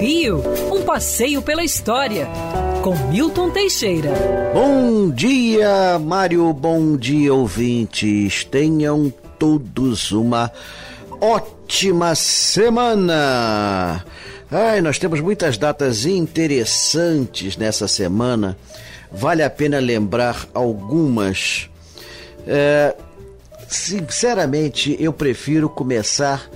Rio, um passeio pela história, com Milton Teixeira. Bom dia, Mário, bom dia, ouvintes. Tenham todos uma ótima semana. Ai, nós temos muitas datas interessantes nessa semana. Vale a pena lembrar algumas. É, sinceramente, eu prefiro começar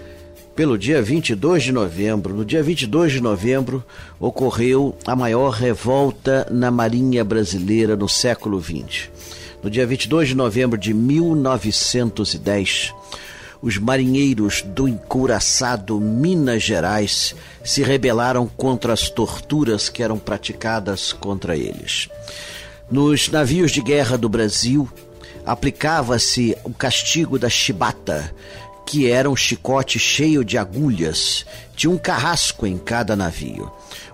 pelo dia 22 de novembro. No dia 22 de novembro ocorreu a maior revolta na Marinha Brasileira no século XX. No dia 22 de novembro de 1910, os marinheiros do encouraçado Minas Gerais se rebelaram contra as torturas que eram praticadas contra eles. Nos navios de guerra do Brasil, aplicava-se o castigo da chibata, que era um chicote cheio de agulhas. Tinha um carrasco em cada navio.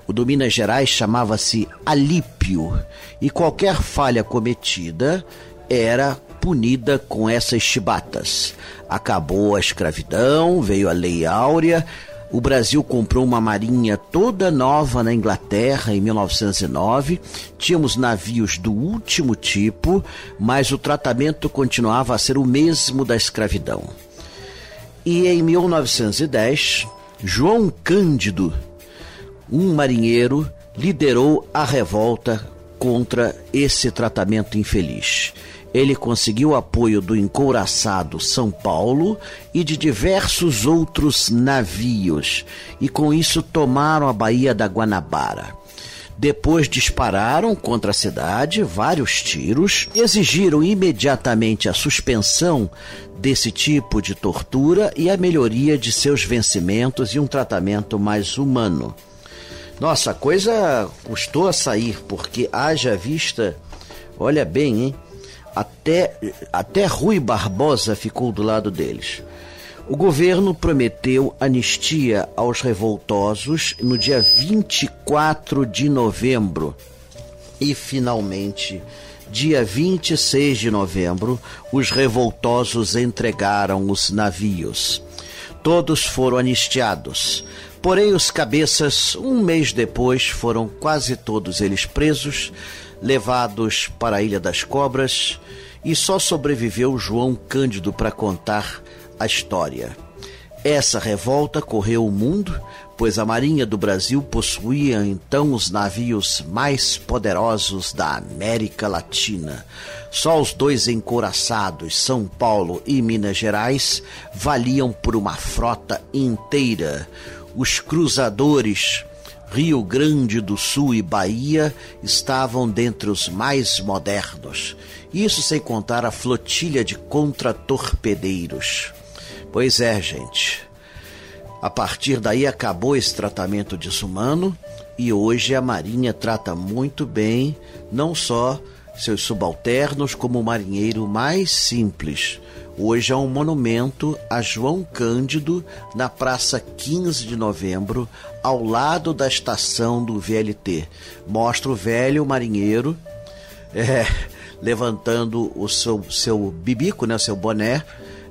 O do Minas Gerais chamava-se alípio, e qualquer falha cometida era punida com essas chibatas. Acabou a escravidão, veio a Lei Áurea. O Brasil comprou uma marinha toda nova na Inglaterra em 1909. Tínhamos navios do último tipo, mas o tratamento continuava a ser o mesmo da escravidão. E em 1910, João Cândido, um marinheiro, liderou a revolta contra esse tratamento infeliz. Ele conseguiu apoio do encouraçado São Paulo e de diversos outros navios, e com isso tomaram a Baía da Guanabara. Depois dispararam contra a cidade vários tiros, exigiram imediatamente a suspensão desse tipo de tortura e a melhoria de seus vencimentos e um tratamento mais humano. Nossa, a coisa custou a sair, porque haja vista, olha bem, hein? Até, até Rui Barbosa ficou do lado deles. O governo prometeu anistia aos revoltosos no dia 24 de novembro. E finalmente, dia 26 de novembro, os revoltosos entregaram os navios. Todos foram anistiados. Porém, os cabeças, um mês depois, foram quase todos eles presos, levados para a Ilha das Cobras, e só sobreviveu João Cândido para contar a história. Essa revolta correu o mundo, pois a Marinha do Brasil possuía então os navios mais poderosos da América Latina. Só os dois encouraçados, São Paulo e Minas Gerais, valiam por uma frota inteira. Os cruzadores Rio Grande do Sul e Bahia estavam dentre os mais modernos. Isso sem contar a flotilha de contratorpedeiros. Pois é, gente. A partir daí acabou esse tratamento desumano e hoje a Marinha trata muito bem não só seus subalternos como o marinheiro mais simples. Hoje há um monumento a João Cândido na Praça 15 de Novembro, ao lado da estação do VLT. Mostra o velho marinheiro é, levantando o seu, seu bibico, né, seu boné,